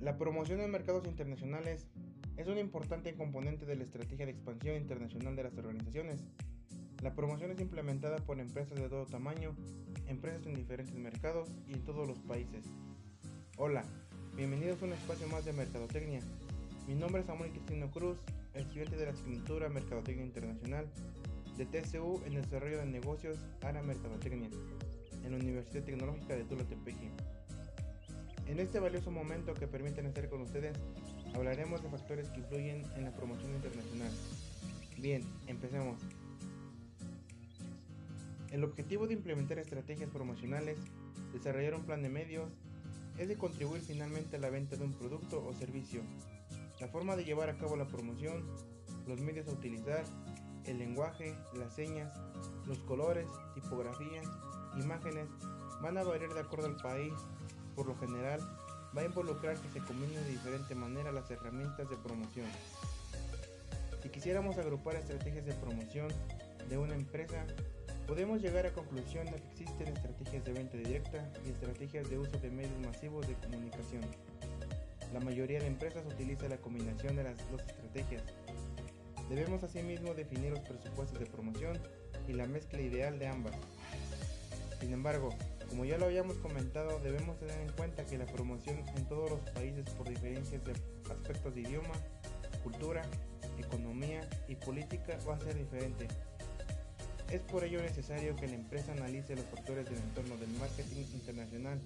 La promoción en mercados internacionales es un importante componente de la estrategia de expansión internacional de las organizaciones. La promoción es implementada por empresas de todo tamaño, empresas en diferentes mercados y en todos los países. Hola, bienvenidos a un espacio más de Mercadotecnia. Mi nombre es Samuel Cristino Cruz, estudiante de la asignatura Mercadotecnia Internacional de TCU en Desarrollo de Negocios ARA Mercadotecnia en la Universidad Tecnológica de Tula Tepeji. En este valioso momento que permiten estar con ustedes, hablaremos de factores que influyen en la promoción internacional. Bien, empecemos. El objetivo de implementar estrategias promocionales, desarrollar un plan de medios, es de contribuir finalmente a la venta de un producto o servicio. La forma de llevar a cabo la promoción, los medios a utilizar, el lenguaje, las señas, los colores, tipografía, imágenes van a variar de acuerdo al país por lo general, va a involucrar que se combinen de diferente manera las herramientas de promoción. Si quisiéramos agrupar estrategias de promoción de una empresa, podemos llegar a conclusión de que existen estrategias de venta directa y estrategias de uso de medios masivos de comunicación. La mayoría de empresas utiliza la combinación de las dos estrategias. Debemos asimismo definir los presupuestos de promoción y la mezcla ideal de ambas. Sin embargo, como ya lo habíamos comentado, debemos tener en cuenta que la promoción en todos los países por diferencias de aspectos de idioma, cultura, economía y política va a ser diferente. Es por ello necesario que la empresa analice los factores del entorno del marketing internacional,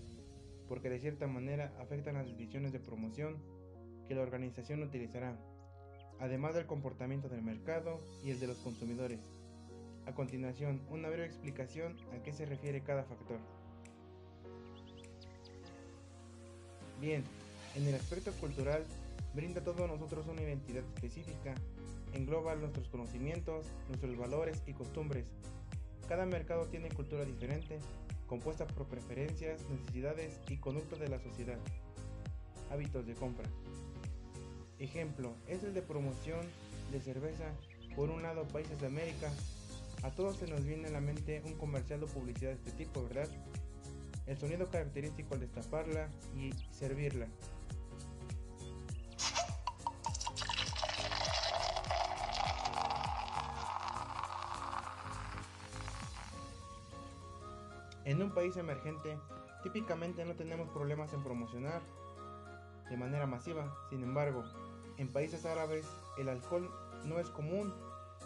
porque de cierta manera afectan las decisiones de promoción que la organización utilizará, además del comportamiento del mercado y el de los consumidores. A continuación, una breve explicación a qué se refiere cada factor. Bien, en el aspecto cultural, brinda a todos nosotros una identidad específica, engloba nuestros conocimientos, nuestros valores y costumbres. Cada mercado tiene cultura diferente, compuesta por preferencias, necesidades y conducta de la sociedad. Hábitos de compra. Ejemplo, es el de promoción de cerveza. Por un lado, países de América. A todos se nos viene a la mente un comercial o publicidad de este tipo, ¿verdad? El sonido característico al destaparla y servirla. En un país emergente, típicamente no tenemos problemas en promocionar de manera masiva, sin embargo, en países árabes el alcohol no es común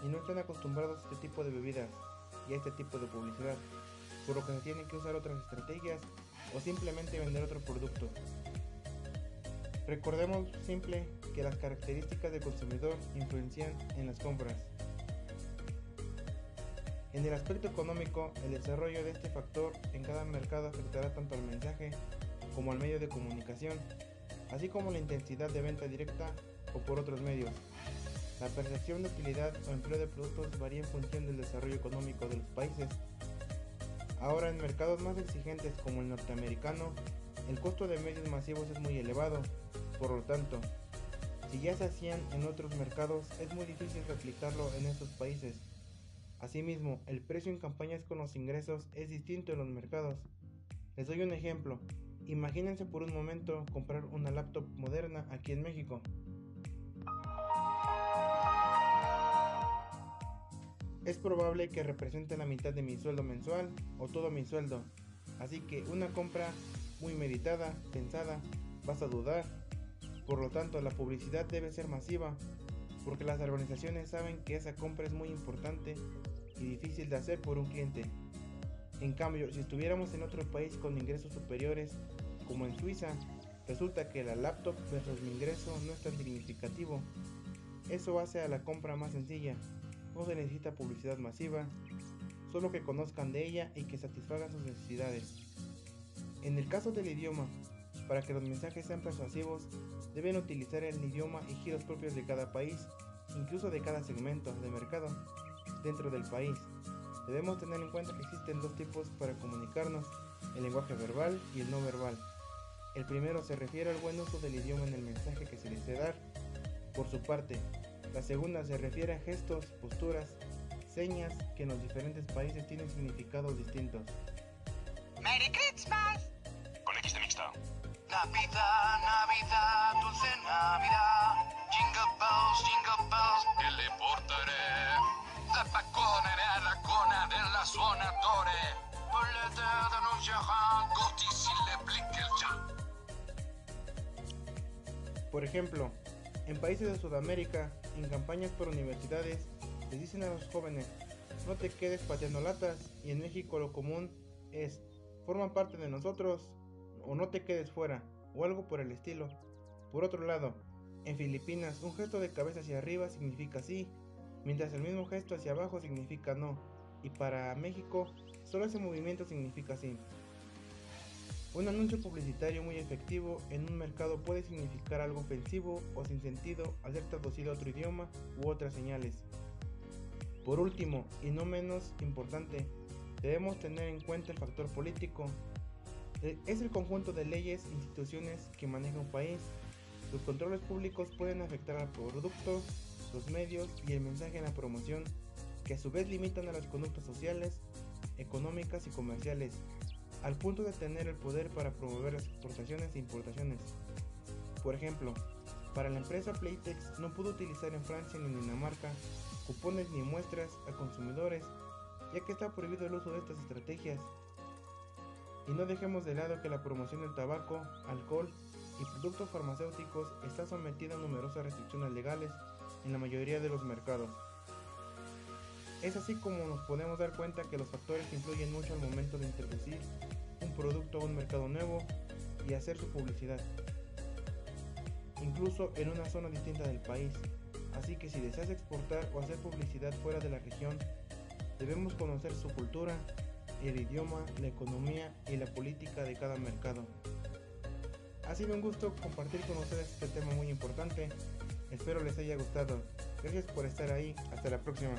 y no están acostumbrados a este tipo de bebidas y a este tipo de publicidad por lo que se tienen que usar otras estrategias o simplemente vender otro producto. Recordemos simple que las características del consumidor influencian en las compras. En el aspecto económico, el desarrollo de este factor en cada mercado afectará tanto al mensaje como al medio de comunicación, así como la intensidad de venta directa o por otros medios. La percepción de utilidad o empleo de productos varía en función del desarrollo económico de los países Ahora en mercados más exigentes como el norteamericano, el costo de medios masivos es muy elevado, por lo tanto, si ya se hacían en otros mercados, es muy difícil replicarlo en estos países. Asimismo, el precio en campañas con los ingresos es distinto en los mercados. Les doy un ejemplo. Imagínense por un momento comprar una laptop moderna aquí en México. Es probable que represente la mitad de mi sueldo mensual o todo mi sueldo, así que una compra muy meditada, pensada, vas a dudar. Por lo tanto, la publicidad debe ser masiva, porque las organizaciones saben que esa compra es muy importante y difícil de hacer por un cliente. En cambio, si estuviéramos en otro país con ingresos superiores, como en Suiza, resulta que la laptop versus mi ingreso no es tan significativo. Eso hace a la compra más sencilla no se necesita publicidad masiva, solo que conozcan de ella y que satisfagan sus necesidades. En el caso del idioma, para que los mensajes sean persuasivos, deben utilizar el idioma y giros propios de cada país, incluso de cada segmento de mercado dentro del país. Debemos tener en cuenta que existen dos tipos para comunicarnos, el lenguaje verbal y el no verbal. El primero se refiere al buen uso del idioma en el mensaje que se desea dar. Por su parte, la segunda se refiere a gestos, posturas, señas que en los diferentes países tienen significados distintos. ¡Merry Christmas! Con X de mixta. Navidad, Navidad, dulce Navidad. Jingle bells, jingle bells, que le portaré. La pacona era la cona de la zona d'ore. Por la edad anunciará, goti si le blique ya. Por ejemplo, en países de Sudamérica, en campañas por universidades, les dicen a los jóvenes, no te quedes pateando latas, y en México lo común es, forman parte de nosotros, o no te quedes fuera, o algo por el estilo. Por otro lado, en Filipinas, un gesto de cabeza hacia arriba significa sí, mientras el mismo gesto hacia abajo significa no, y para México, solo ese movimiento significa sí. Un anuncio publicitario muy efectivo en un mercado puede significar algo ofensivo o sin sentido al ser traducido a otro idioma u otras señales. Por último, y no menos importante, debemos tener en cuenta el factor político. E, es el conjunto de leyes e instituciones que maneja un país. Los controles públicos pueden afectar al producto, los medios y el mensaje en la promoción, que a su vez limitan a las conductas sociales, económicas y comerciales al punto de tener el poder para promover las exportaciones e importaciones. Por ejemplo, para la empresa Playtex no pudo utilizar en Francia ni en Dinamarca cupones ni muestras a consumidores, ya que está prohibido el uso de estas estrategias. Y no dejemos de lado que la promoción del tabaco, alcohol y productos farmacéuticos está sometida a numerosas restricciones legales en la mayoría de los mercados. Es así como nos podemos dar cuenta que los factores influyen mucho al momento de introducir un producto a un mercado nuevo y hacer su publicidad, incluso en una zona distinta del país. Así que si deseas exportar o hacer publicidad fuera de la región, debemos conocer su cultura, el idioma, la economía y la política de cada mercado. Ha sido un gusto compartir con ustedes este tema muy importante. Espero les haya gustado. Gracias por estar ahí. Hasta la próxima.